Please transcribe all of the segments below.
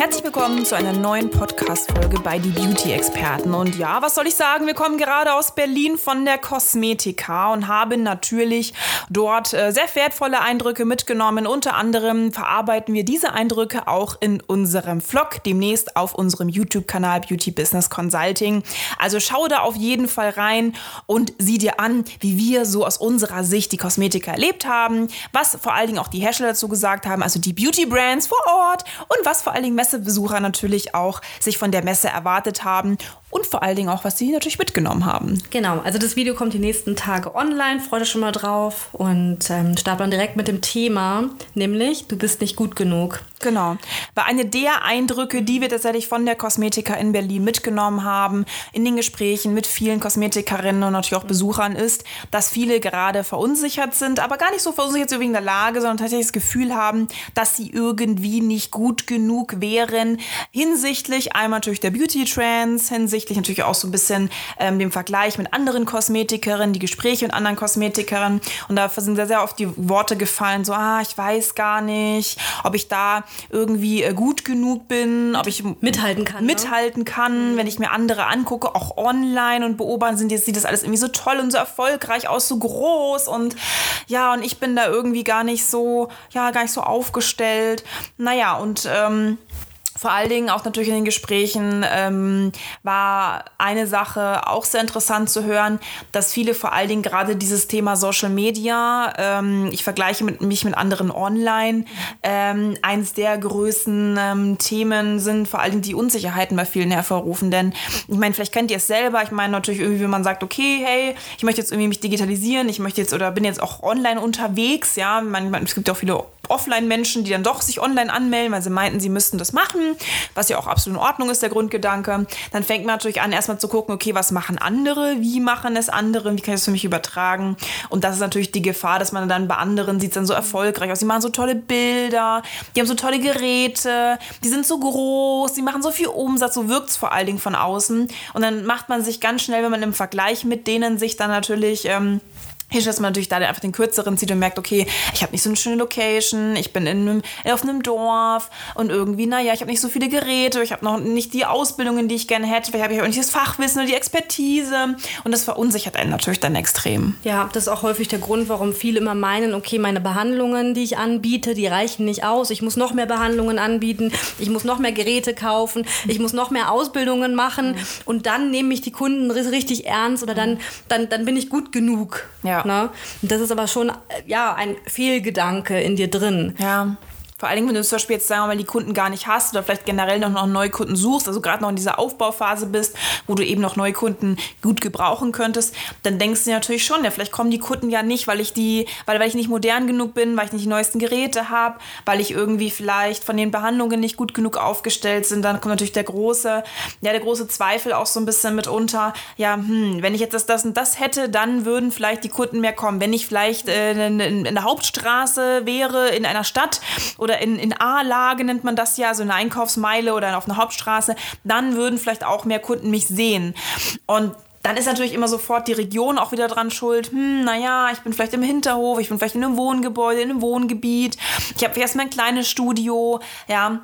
Herzlich willkommen zu einer neuen Podcast-Folge bei Die Beauty-Experten. Und ja, was soll ich sagen? Wir kommen gerade aus Berlin von der Kosmetika und haben natürlich dort äh, sehr wertvolle Eindrücke mitgenommen. Unter anderem verarbeiten wir diese Eindrücke auch in unserem Vlog, demnächst auf unserem YouTube-Kanal Beauty Business Consulting. Also schau da auf jeden Fall rein und sieh dir an, wie wir so aus unserer Sicht die Kosmetika erlebt haben, was vor allen Dingen auch die Hersteller dazu gesagt haben, also die Beauty-Brands vor Ort und was vor allen Dingen Messebesucher natürlich auch sich von der Messe erwartet haben und vor allen Dingen auch, was sie natürlich mitgenommen haben. Genau, also das Video kommt die nächsten Tage online, freut euch schon mal drauf und ähm, starten dann direkt mit dem Thema, nämlich du bist nicht gut genug. Genau, war eine der Eindrücke, die wir tatsächlich von der Kosmetika in Berlin mitgenommen haben, in den Gesprächen mit vielen Kosmetikerinnen und natürlich auch Besuchern ist, dass viele gerade verunsichert sind, aber gar nicht so verunsichert wegen der Lage, sondern tatsächlich das Gefühl haben, dass sie irgendwie nicht gut genug wären hinsichtlich einmal natürlich der Beauty Trends, hinsichtlich natürlich auch so ein bisschen ähm, dem Vergleich mit anderen Kosmetikerinnen, die Gespräche mit anderen Kosmetikerinnen und da sind sehr, sehr oft die Worte gefallen, so, ah, ich weiß gar nicht, ob ich da irgendwie äh, gut genug bin, ob ich Mithalten kann. ne? mithalten kann, wenn ich mir andere angucke, auch online und beobachten, sind jetzt sieht das alles irgendwie so toll und so erfolgreich aus, so groß und ja, und ich bin da irgendwie gar nicht so, ja, gar nicht so aufgestellt. Naja, und ähm, vor allen Dingen auch natürlich in den Gesprächen ähm, war eine Sache auch sehr interessant zu hören, dass viele vor allen Dingen gerade dieses Thema Social Media, ähm, ich vergleiche mit, mich mit anderen online, ähm, eines der größten ähm, Themen sind vor allen Dingen die Unsicherheiten bei vielen hervorrufen. Denn ich meine, vielleicht kennt ihr es selber. Ich meine natürlich irgendwie, wenn man sagt, okay, hey, ich möchte jetzt irgendwie mich digitalisieren, ich möchte jetzt oder bin jetzt auch online unterwegs, ja, man, man, es gibt auch viele Offline-Menschen, die dann doch sich online anmelden, weil sie meinten, sie müssten das machen, was ja auch absolut in Ordnung ist, der Grundgedanke. Dann fängt man natürlich an, erstmal zu gucken, okay, was machen andere, wie machen es andere, wie kann ich das für mich übertragen? Und das ist natürlich die Gefahr, dass man dann bei anderen sieht dann so erfolgreich aus. Die machen so tolle Bilder, die haben so tolle Geräte, die sind so groß, die machen so viel Umsatz, so wirkt es vor allen Dingen von außen. Und dann macht man sich ganz schnell, wenn man im Vergleich mit denen sich dann natürlich... Ähm, hier dass man natürlich da einfach den kürzeren zieht und merkt, okay, ich habe nicht so eine schöne Location, ich bin in einem, auf einem Dorf und irgendwie, naja, ich habe nicht so viele Geräte, ich habe noch nicht die Ausbildungen, die ich gerne hätte, vielleicht habe ich auch nicht das Fachwissen oder die Expertise und das verunsichert einen natürlich dann extrem. Ja, das ist auch häufig der Grund, warum viele immer meinen, okay, meine Behandlungen, die ich anbiete, die reichen nicht aus. Ich muss noch mehr Behandlungen anbieten, ich muss noch mehr Geräte kaufen, ich muss noch mehr Ausbildungen machen und dann nehme ich die Kunden richtig ernst oder dann, dann, dann bin ich gut genug. Ja. Ne? Und das ist aber schon äh, ja, ein Fehlgedanke in dir drin. Ja. Vor allen Dingen, wenn du zum Beispiel jetzt sagen wir mal die Kunden gar nicht hast oder vielleicht generell noch, noch neue Kunden suchst, also gerade noch in dieser Aufbauphase bist, wo du eben noch neue Kunden gut gebrauchen könntest, dann denkst du natürlich schon, ja, vielleicht kommen die Kunden ja nicht, weil ich die, weil, weil ich nicht modern genug bin, weil ich nicht die neuesten Geräte habe, weil ich irgendwie vielleicht von den Behandlungen nicht gut genug aufgestellt sind, dann kommt natürlich der große, ja, der große Zweifel auch so ein bisschen mit unter, ja, hm, wenn ich jetzt das, das und das hätte, dann würden vielleicht die Kunden mehr kommen. Wenn ich vielleicht äh, in, in, in der Hauptstraße wäre, in einer Stadt oder in, in A-Lage nennt man das ja, so eine Einkaufsmeile oder auf einer Hauptstraße, dann würden vielleicht auch mehr Kunden mich sehen. Und dann ist natürlich immer sofort die Region auch wieder dran schuld. Hm, naja, ich bin vielleicht im Hinterhof, ich bin vielleicht in einem Wohngebäude, in einem Wohngebiet. Ich habe erst mal ein kleines Studio, ja.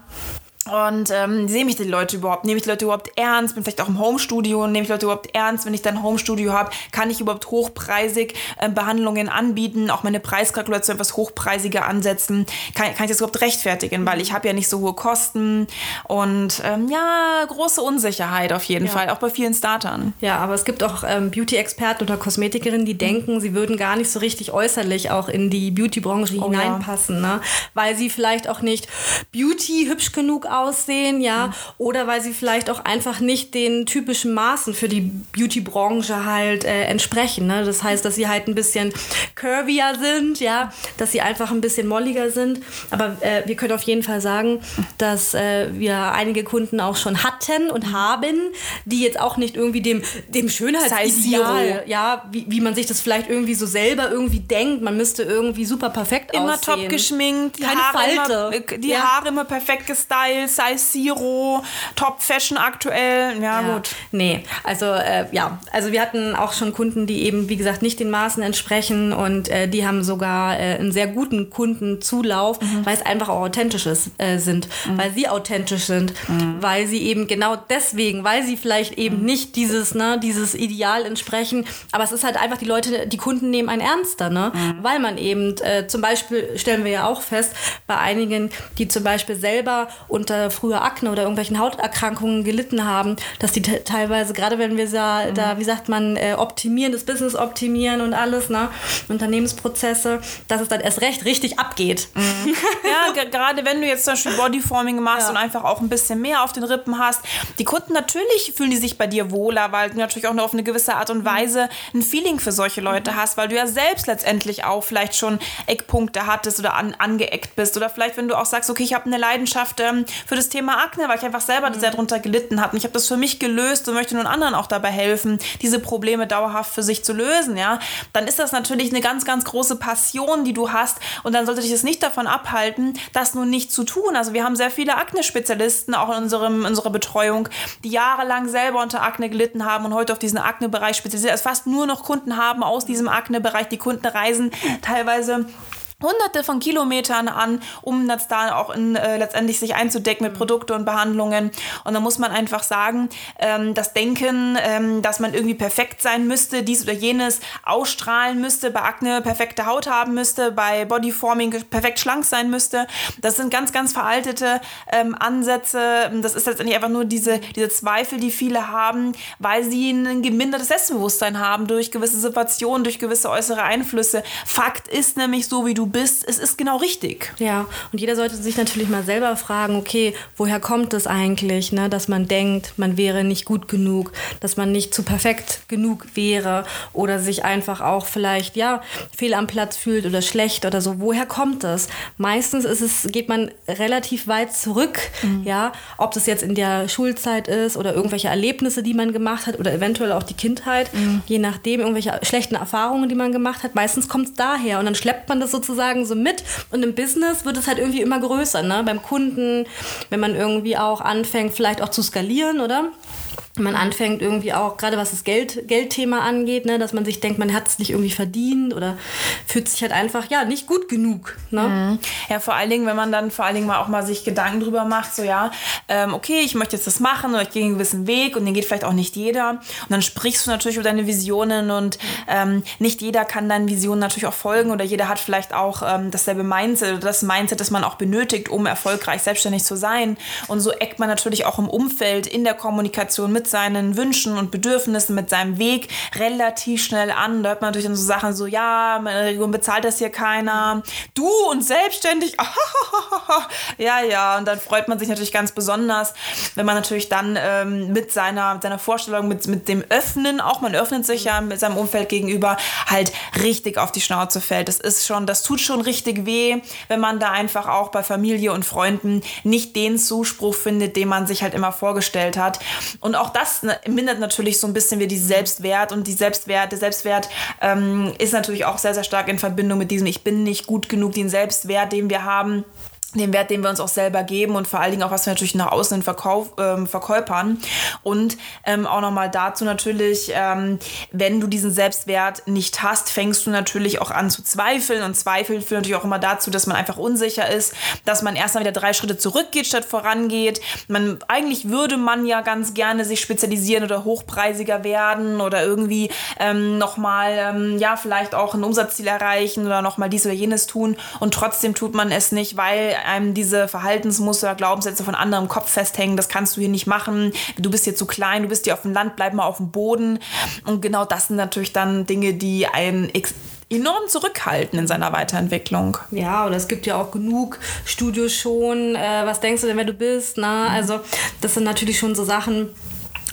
Und ähm, sehen mich die Leute überhaupt? Nehme ich die Leute überhaupt ernst? Bin vielleicht auch im Homestudio. Nehme ich Leute überhaupt ernst? Wenn ich dann Homestudio habe, kann ich überhaupt hochpreisig äh, Behandlungen anbieten? Auch meine Preiskalkulation etwas hochpreisiger ansetzen? Kann, kann ich das überhaupt rechtfertigen? Weil ich habe ja nicht so hohe Kosten. Und ähm, ja, große Unsicherheit auf jeden Ja. Fall, auch bei vielen Startern. Ja, aber es gibt auch ähm, Beauty-Experten oder Kosmetikerinnen, die denken, sie würden gar nicht so richtig äußerlich auch in die Beauty-Branche Oh ja. hineinpassen, ne? weil sie vielleicht auch nicht Beauty hübsch genug aussehen, ja, mhm. oder weil sie vielleicht auch einfach nicht den typischen Maßen für die Beauty-Branche halt äh, entsprechen. Ne? Das heißt, dass sie halt ein bisschen curvier sind, ja, dass sie einfach ein bisschen molliger sind. Aber äh, wir können auf jeden Fall sagen, dass äh, wir einige Kunden auch schon hatten und haben, die jetzt auch nicht irgendwie dem, dem Schönheitsideal, ja, wie, wie man sich das vielleicht irgendwie so selber irgendwie denkt, man müsste irgendwie super perfekt immer aussehen. Immer top geschminkt, Keine Haare Falte. Immer, die ja. Haare immer perfekt gestylt, Size Zero, Top Fashion aktuell. Ja, ja. gut. Nee, also äh, ja, also wir hatten auch schon Kunden, die eben, wie gesagt, nicht den Maßen entsprechen und äh, die haben sogar äh, einen sehr guten Kundenzulauf, mhm. weil es einfach auch authentisch ist, äh, sind, mhm. weil sie authentisch sind, mhm. weil sie eben genau deswegen, weil sie vielleicht eben mhm. nicht dieses, ne, dieses Ideal entsprechen, aber es ist halt einfach, die Leute, die Kunden nehmen einen ernster, ne? Mhm. weil man eben äh, zum Beispiel, stellen wir ja auch fest, bei einigen, die zum Beispiel selber unter früher Akne oder irgendwelchen Hauterkrankungen gelitten haben, dass die teilweise, gerade wenn wir da, da mhm. wie sagt man, äh, optimieren, das Business optimieren und alles, ne? Unternehmensprozesse, dass es dann erst recht richtig abgeht. Mhm. ja, gerade wenn du jetzt zum Beispiel Bodyforming machst ja. und einfach auch ein bisschen mehr auf den Rippen hast, die Kunden natürlich fühlen die sich bei dir wohler, weil du natürlich auch nur auf eine gewisse Art und Weise ein Feeling für solche Leute mhm. hast, weil du ja selbst letztendlich auch vielleicht schon Eckpunkte hattest oder an, angeeckt bist oder vielleicht wenn du auch sagst, okay, ich habe eine Leidenschaft ähm, für das Thema Akne, weil ich einfach selber mhm. sehr darunter gelitten habe und ich habe das für mich gelöst und möchte nun anderen auch dabei helfen, diese Probleme dauerhaft für sich zu lösen, ja, dann ist das natürlich eine ganz, ganz große Passion, die du hast und dann sollte dich das nicht davon abhalten, das nun nicht zu tun. Also wir haben sehr viele Akne-Spezialisten auch in unserem, unserer Betreuung, die jahrelang selber unter Akne gelitten haben und heute auf diesen Akne-Bereich spezialisiert, also fast nur noch Kunden haben aus diesem Akne-Bereich. Die Kunden reisen teilweise hunderte von Kilometern an, um das da auch in, äh, letztendlich sich einzudecken mit mhm. Produkten und Behandlungen. Und da muss man einfach sagen, ähm, das Denken, ähm, dass man irgendwie perfekt sein müsste, dies oder jenes ausstrahlen müsste, bei Akne perfekte Haut haben müsste, bei Bodyforming perfekt schlank sein müsste, das sind ganz, ganz veraltete ähm, Ansätze. Das ist letztendlich einfach nur diese, diese Zweifel, die viele haben, weil sie ein gemindertes Selbstbewusstsein haben durch gewisse Situationen, durch gewisse äußere Einflüsse. Fakt ist nämlich so, wie du bist, es ist genau richtig. Ja, und jeder sollte sich natürlich mal selber fragen, okay, woher kommt es eigentlich, ne, dass man denkt, man wäre nicht gut genug, dass man nicht zu perfekt genug wäre oder sich einfach auch vielleicht, ja, fehl am Platz fühlt oder schlecht oder so. Woher kommt es? Meistens ist es, geht man relativ weit zurück, mhm. ja, ob das jetzt in der Schulzeit ist oder irgendwelche Erlebnisse, die man gemacht hat oder eventuell auch die Kindheit, mhm. je nachdem, irgendwelche schlechten Erfahrungen, die man gemacht hat. Meistens kommt es daher und dann schleppt man das sozusagen sozusagen so mit. Und im Business wird es halt irgendwie immer größer, ne? Beim Kunden, wenn man irgendwie auch anfängt, vielleicht auch zu skalieren, oder? Man anfängt irgendwie auch, gerade was das Geld, Geldthema angeht, ne, dass man sich denkt, man hat es nicht irgendwie verdient oder fühlt sich halt einfach, ja, nicht gut genug. Ne? Mhm. Ja, vor allen Dingen, wenn man dann vor allen Dingen mal auch mal sich Gedanken drüber macht, so ja, ähm, okay, ich möchte jetzt das machen oder ich gehe einen gewissen Weg und den geht vielleicht auch nicht jeder. Und dann sprichst du natürlich über deine Visionen und ähm, nicht jeder kann deinen Visionen natürlich auch folgen oder jeder hat vielleicht auch ähm, dasselbe Mindset oder das Mindset, das man auch benötigt, um erfolgreich selbstständig zu sein. Und so eckt man natürlich auch im Umfeld, in der Kommunikation mit seinen Wünschen und Bedürfnissen, mit seinem Weg relativ schnell an. Da hört man natürlich dann so Sachen so, ja, meine Region bezahlt das hier keiner. Du und selbstständig, ja, ja. Und dann freut man sich natürlich ganz besonders, wenn man natürlich dann ähm, mit seiner, seiner Vorstellung, mit, mit dem Öffnen, auch man öffnet sich ja mit seinem Umfeld gegenüber, halt richtig auf die Schnauze fällt. Das ist schon, das tut schon richtig weh, wenn man da einfach auch bei Familie und Freunden nicht den Zuspruch findet, den man sich halt immer vorgestellt hat. Und auch das ne, mindert natürlich so ein bisschen wie die Selbstwert und die Selbstwert, der Selbstwert ähm, ist natürlich auch sehr, sehr stark in Verbindung mit diesem Ich bin nicht gut genug, den Selbstwert, den wir haben den Wert, den wir uns auch selber geben und vor allen Dingen auch, was wir natürlich nach außen Verkauf, ähm, verkäupern. Und ähm, auch nochmal dazu natürlich, ähm, wenn du diesen Selbstwert nicht hast, fängst du natürlich auch an zu zweifeln. Und Zweifel führt natürlich auch immer dazu, dass man einfach unsicher ist, dass man erstmal wieder drei Schritte zurückgeht, statt vorangeht. Man, eigentlich würde man ja ganz gerne sich spezialisieren oder hochpreisiger werden oder irgendwie ähm, nochmal, ähm, ja, vielleicht auch ein Umsatzziel erreichen oder nochmal dies oder jenes tun. Und trotzdem tut man es nicht, weil einem diese Verhaltensmuster, Glaubenssätze von anderem im Kopf festhängen, das kannst du hier nicht machen, du bist hier zu klein, du bist hier auf dem Land, bleib mal auf dem Boden. Und genau das sind natürlich dann Dinge, die einen enorm zurückhaltend in seiner Weiterentwicklung. Ja, oder es gibt ja auch genug Studios schon. Äh, was denkst du denn, wer du bist? Ne? Also, das sind natürlich schon so Sachen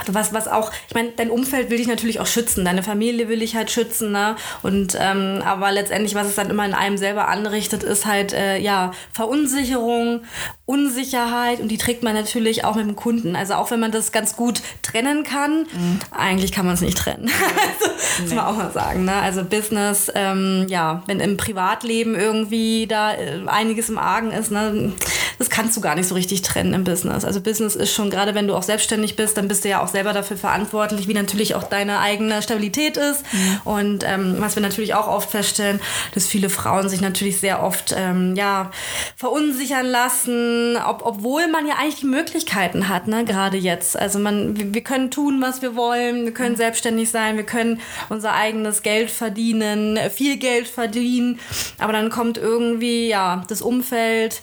was, was auch, ich meine, dein Umfeld will dich natürlich auch schützen, deine Familie will dich halt schützen, ne? Und ähm, aber letztendlich, was es dann immer in einem selber anrichtet, ist halt äh, ja Verunsicherung, Unsicherheit und die trägt man natürlich auch mit dem Kunden. Also auch wenn man das ganz gut trennen kann, mhm. eigentlich kann man es nicht trennen. das muss man auch mal sagen. Ne? Also Business, ähm, ja, wenn im Privatleben irgendwie da äh, einiges im Argen ist, ne, das kannst du gar nicht so richtig trennen im Business. Also Business ist schon, gerade wenn du auch selbstständig bist, dann bist du ja auch selber dafür verantwortlich, wie natürlich auch deine eigene Stabilität ist. Mhm. Und ähm, was wir natürlich auch oft feststellen, dass viele Frauen sich natürlich sehr oft ähm, ja, verunsichern lassen, ob, obwohl man ja eigentlich Möglichkeiten hat, ne, gerade jetzt. Also man, wir, wir können tun, was wir wollen, wir können mhm. selbstständig sein, wir können unser eigenes Geld verdienen, viel Geld verdienen, aber dann kommt irgendwie ja das Umfeld,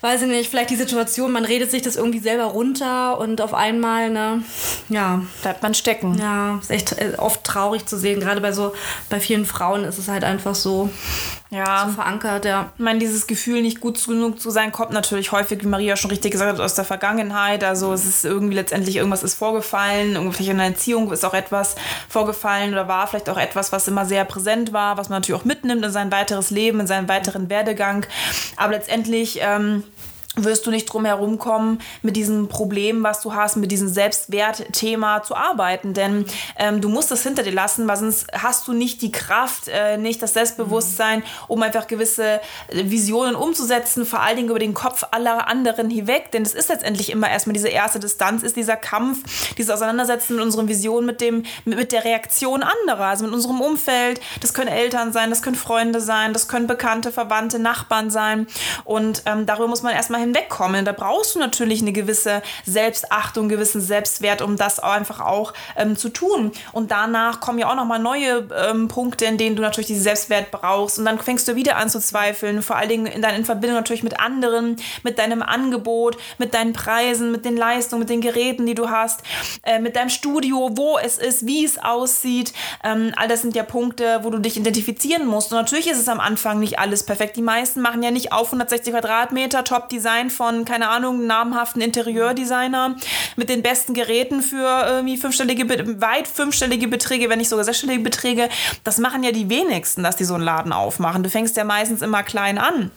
weiß ich nicht, vielleicht die Situation, man redet sich das irgendwie selber runter und auf einmal, ne, ja. Bleibt man stecken. Ja, ist echt äh, oft traurig zu sehen. Gerade bei so, bei vielen Frauen ist es halt einfach so, ja. so verankert, ja. Ich meine, dieses Gefühl, nicht gut genug zu sein, kommt natürlich häufig, wie Maria schon richtig gesagt hat, aus der Vergangenheit. Also es ist irgendwie letztendlich irgendwas ist vorgefallen, irgendwie in der Erziehung ist auch etwas vorgefallen oder war vielleicht auch etwas, was immer sehr präsent war, was man natürlich auch mitnimmt in sein weiteres Leben, in seinen weiteren Werdegang. Aber letztendlich ähm, wirst du nicht drum herum kommen, mit diesem Problem, was du hast, mit diesem Selbstwertthema zu arbeiten. Denn ähm, du musst das hinter dir lassen, weil sonst hast du nicht die Kraft, äh, nicht das Selbstbewusstsein, um einfach gewisse Visionen umzusetzen, vor allen Dingen über den Kopf aller anderen hinweg. Denn es ist letztendlich immer erstmal diese erste Distanz, ist dieser Kampf, dieses Auseinandersetzen mit unseren Visionen, mit, dem, mit der Reaktion anderer, also mit unserem Umfeld. Das können Eltern sein, das können Freunde sein, das können Bekannte, Verwandte, Nachbarn sein. Und ähm, darüber muss man erstmal hinwegkommen. Da brauchst du natürlich eine gewisse Selbstachtung, gewissen Selbstwert, um das einfach auch ähm, zu tun. Und danach kommen ja auch nochmal neue ähm, Punkte, in denen du natürlich diesen Selbstwert brauchst. Und dann fängst du wieder an zu zweifeln, vor allen Dingen in, deiner, in Verbindung natürlich mit anderen, mit deinem Angebot, mit deinen Preisen, mit den Leistungen, mit den Geräten, die du hast, äh, mit deinem Studio, wo es ist, wie es aussieht. Ähm, all das sind ja Punkte, wo du dich identifizieren musst. Und natürlich ist es am Anfang nicht alles perfekt. Die meisten machen ja nicht auf 160 Quadratmeter Top-Design Design von, keine Ahnung, namhaften Interieurdesigner mit den besten Geräten für irgendwie fünfstellige, weit fünfstellige Beträge, wenn nicht sogar sechsstellige Beträge. Das machen ja die wenigsten, dass die so einen Laden aufmachen. Du fängst ja meistens immer klein an.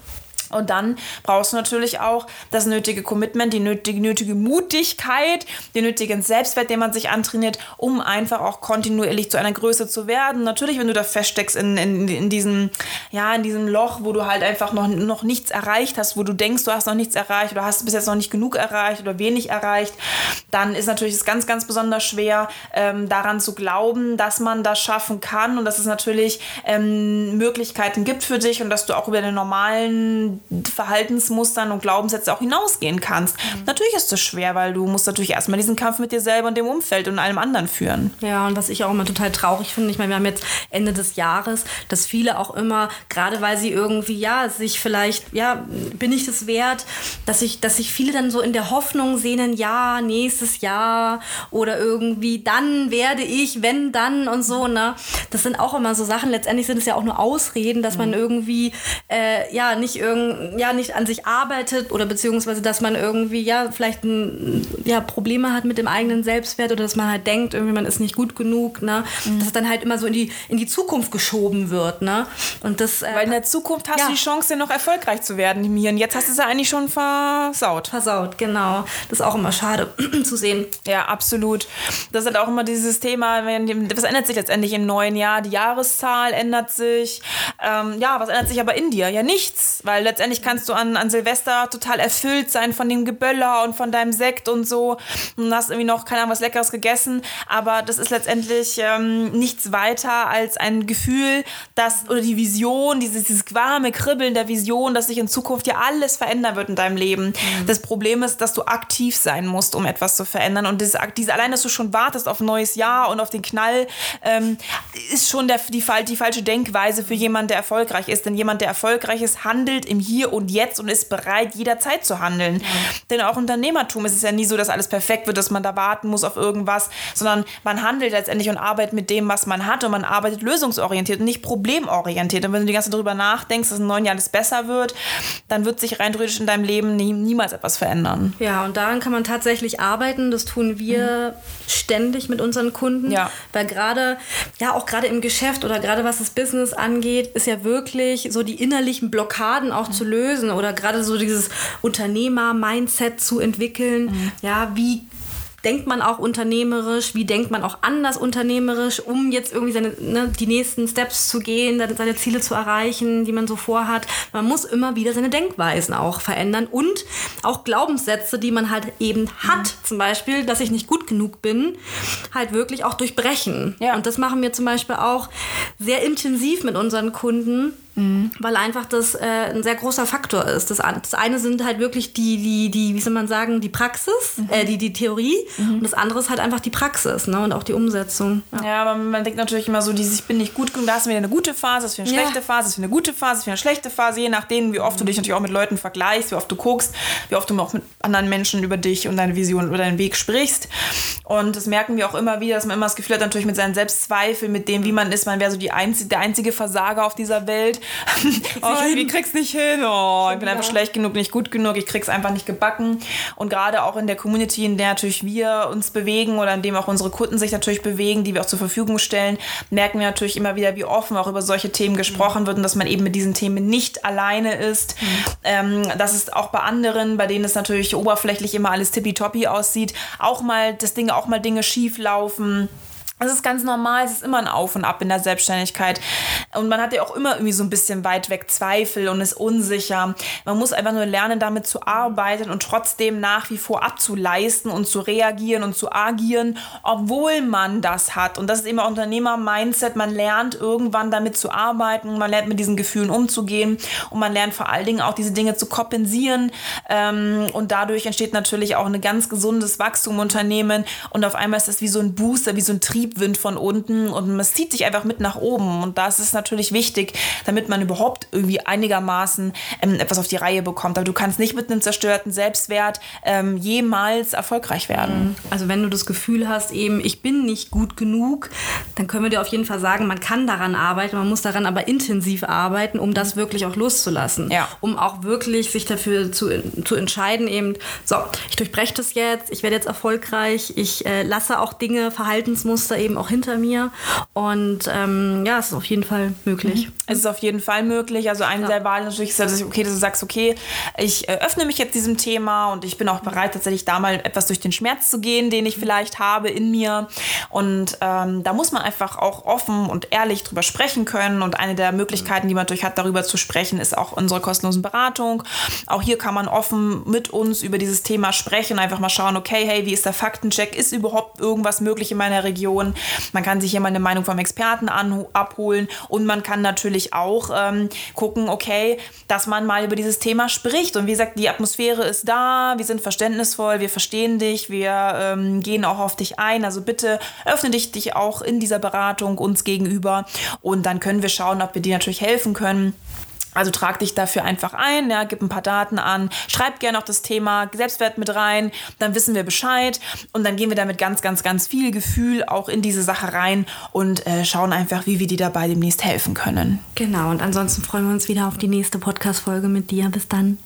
Und dann brauchst du natürlich auch das nötige Commitment, die nötige, nötige Mutigkeit, den nötigen Selbstwert, den man sich antrainiert, um einfach auch kontinuierlich zu einer Größe zu werden. Natürlich, wenn du da feststeckst in, in, in, diesem, ja, in diesem Loch, wo du halt einfach noch, noch nichts erreicht hast, wo du denkst, du hast noch nichts erreicht oder hast bis jetzt noch nicht genug erreicht oder wenig erreicht, dann ist natürlich es ganz, ganz besonders schwer, ähm, daran zu glauben, dass man das schaffen kann und dass es natürlich ähm, Möglichkeiten gibt für dich und dass du auch über den normalen Verhaltensmustern und Glaubenssätze auch hinausgehen kannst. Mhm. Natürlich ist das schwer, weil du musst natürlich erstmal diesen Kampf mit dir selber und dem Umfeld und allem anderen führen. Ja, und was ich auch immer total traurig finde, ich meine, wir haben jetzt Ende des Jahres, dass viele auch immer, gerade weil sie irgendwie, ja, sich vielleicht, ja, bin ich das wert, dass sich dass sich viele dann so in der Hoffnung sehnen, ja, nächstes Jahr oder irgendwie dann werde ich, wenn dann und so, ne? Das sind auch immer so Sachen, letztendlich sind es ja auch nur Ausreden, dass man mhm. irgendwie, äh, ja, nicht irgendwie ja nicht an sich arbeitet oder beziehungsweise dass man irgendwie ja vielleicht ein, ja Probleme hat mit dem eigenen Selbstwert oder dass man halt denkt irgendwie man ist nicht gut genug ne? Mhm. dass es dann halt immer so in die in die Zukunft geschoben wird ne? Und das äh, weil in der Zukunft hast ja. du die Chance noch erfolgreich zu werden hier und jetzt hast du es ja eigentlich schon versaut. Versaut genau. Das ist auch immer schade zu sehen. Ja absolut. Das ist halt auch immer dieses Thema was ändert sich letztendlich im neuen Jahr. Die Jahreszahl ändert sich. Ähm, ja was ändert sich aber in dir? Ja nichts. Weil letztendlich kannst du an, an Silvester total erfüllt sein von dem Geböller und von deinem Sekt und so und hast irgendwie noch, keine Ahnung, was Leckeres gegessen. Aber das ist letztendlich ähm, nichts weiter als ein Gefühl, dass, oder die Vision, dieses, dieses warme Kribbeln der Vision, dass sich in Zukunft ja alles verändern wird in deinem Leben. Mhm. Das Problem ist, dass du aktiv sein musst, um etwas zu verändern. Und diese, diese, allein, dass du schon wartest auf ein neues Jahr und auf den Knall, ähm, ist schon der, die, die falsche Denkweise für jemanden, der erfolgreich ist. Denn jemand, der erfolgreich ist, handelt im Hier und Jetzt und ist bereit, jederzeit zu handeln. Ja. Denn auch Unternehmertum ist es ja nie so, dass alles perfekt wird, dass man da warten muss auf irgendwas, sondern man handelt letztendlich und arbeitet mit dem, was man hat und man arbeitet lösungsorientiert und nicht problemorientiert. Und wenn du die ganze Zeit darüber nachdenkst, dass in neun Jahren alles besser wird, dann wird sich rein theoretisch in deinem Leben nie, niemals etwas verändern. Ja, und daran kann man tatsächlich arbeiten. Das tun wir mhm. ständig mit unseren Kunden. Ja. Weil gerade, ja, auch gerade im Geschäft oder gerade was das Business angeht, ist ja wirklich so die innerlichen Blockaden auch. Zu lösen oder gerade so dieses Unternehmer-Mindset zu entwickeln. Mhm. Ja, wie denkt man auch unternehmerisch, wie denkt man auch anders unternehmerisch, um jetzt irgendwie seine, ne, die nächsten Steps zu gehen, seine Ziele zu erreichen, die man so vorhat. Man muss immer wieder seine Denkweisen auch verändern und auch Glaubenssätze, die man halt eben hat, mhm. zum Beispiel, dass ich nicht gut genug bin, halt wirklich auch durchbrechen. Ja. Und das machen wir zum Beispiel auch sehr intensiv mit unseren Kunden, Mhm. Weil einfach das äh, ein sehr großer Faktor ist. Das, das, eine sind halt wirklich die, die, die, wie soll man sagen, die Praxis, mhm. äh, die, die Theorie. Mhm. Und das andere ist halt einfach die Praxis ne? und auch die Umsetzung. Ja. ja, aber man denkt natürlich immer so, dieses, ich bin nicht gut genug, da du wieder eine gute Phase, das ist für eine ja. schlechte Phase, das ist für eine gute Phase, das ist für eine schlechte Phase, je nachdem, wie oft du dich natürlich auch mit Leuten vergleichst, wie oft du guckst, wie oft du auch mit anderen Menschen über dich und deine Vision oder deinen Weg sprichst. Und das merken wir auch immer wieder, dass man immer das Gefühl hat, natürlich mit seinen Selbstzweifeln, mit dem, wie man ist, man wäre so die einzige, der einzige Versager auf dieser Welt. Oh, ich krieg's nicht hin. Oh, ich bin einfach schlecht genug, nicht gut genug. Ich krieg's einfach nicht gebacken. Und gerade auch in der Community, in der natürlich wir uns bewegen oder in dem auch unsere Kunden sich natürlich bewegen, die wir auch zur Verfügung stellen, merken wir natürlich immer wieder, wie offen auch über solche Themen gesprochen mhm. wird und dass man eben mit diesen Themen nicht alleine ist. Mhm. Ähm, dass es auch bei anderen, bei denen es natürlich oberflächlich immer alles tippitoppi aussieht, auch mal, dass Dinge auch mal Dinge schief laufen es ist ganz normal, es ist immer ein Auf und Ab in der Selbstständigkeit. Und man hat ja auch immer irgendwie so ein bisschen weit weg Zweifel und ist unsicher. Man muss einfach nur lernen, damit zu arbeiten und trotzdem nach wie vor abzuleisten und zu reagieren und zu agieren, obwohl man das hat. Und das ist immer Unternehmer-Mindset. Man lernt irgendwann damit zu arbeiten, man lernt mit diesen Gefühlen umzugehen und man lernt vor allen Dingen auch diese Dinge zu kompensieren. Ähm, und dadurch entsteht natürlich auch ein ganz gesundes Wachstum im Unternehmen. Und auf einmal ist das wie so ein Booster, wie so ein Trieb Triebwind von unten und es zieht sich einfach mit nach oben. Und das ist natürlich wichtig, damit man überhaupt irgendwie einigermaßen ähm, etwas auf die Reihe bekommt. Aber du kannst nicht mit einem zerstörten Selbstwert ähm, jemals erfolgreich werden. Mhm. Also wenn du das Gefühl hast, eben ich bin nicht gut genug, dann können wir dir auf jeden Fall sagen, man kann daran arbeiten, man muss daran aber intensiv arbeiten, um das wirklich auch loszulassen. Ja. Um auch wirklich sich dafür zu, zu entscheiden, eben, so, ich durchbreche das jetzt, ich werde jetzt erfolgreich, ich äh, lasse auch Dinge, Verhaltensmuster eben auch hinter mir. Und ähm, ja, es ist auf jeden Fall möglich. Mhm. Es ist auf jeden Fall möglich. Also eine ja. der Wahlen natürlich ist, dass, okay, dass du sagst, okay, ich äh, öffne mich jetzt diesem Thema und ich bin auch bereit, tatsächlich da mal etwas durch den Schmerz zu gehen, den ich vielleicht habe in mir. Und ähm, da muss man einfach auch offen und ehrlich drüber sprechen können. Und eine der Möglichkeiten, die man natürlich hat, darüber zu sprechen, ist auch unsere kostenlosen Beratung. Auch hier kann man offen mit uns über dieses Thema sprechen, einfach mal schauen, okay, hey, wie ist der Faktencheck? Ist überhaupt irgendwas möglich in meiner Region? Man kann sich hier mal eine Meinung vom Experten an, abholen und man kann natürlich auch ähm, gucken, okay, dass man mal über dieses Thema spricht. Und wie gesagt, die Atmosphäre ist da, wir sind verständnisvoll, wir verstehen dich, wir ähm, gehen auch auf dich ein. Also bitte öffne dich, dich auch in dieser Beratung uns gegenüber und dann können wir schauen, ob wir dir natürlich helfen können. Also trag dich dafür einfach ein, ja, gib ein paar Daten an, schreib gerne auch das Thema Selbstwert mit rein, dann wissen wir Bescheid und dann gehen wir damit ganz, ganz, ganz viel Gefühl auch in diese Sache rein und äh, schauen einfach, wie wir dir dabei demnächst helfen können. Genau, und ansonsten freuen wir uns wieder auf die nächste Podcast-Folge mit dir. Bis dann.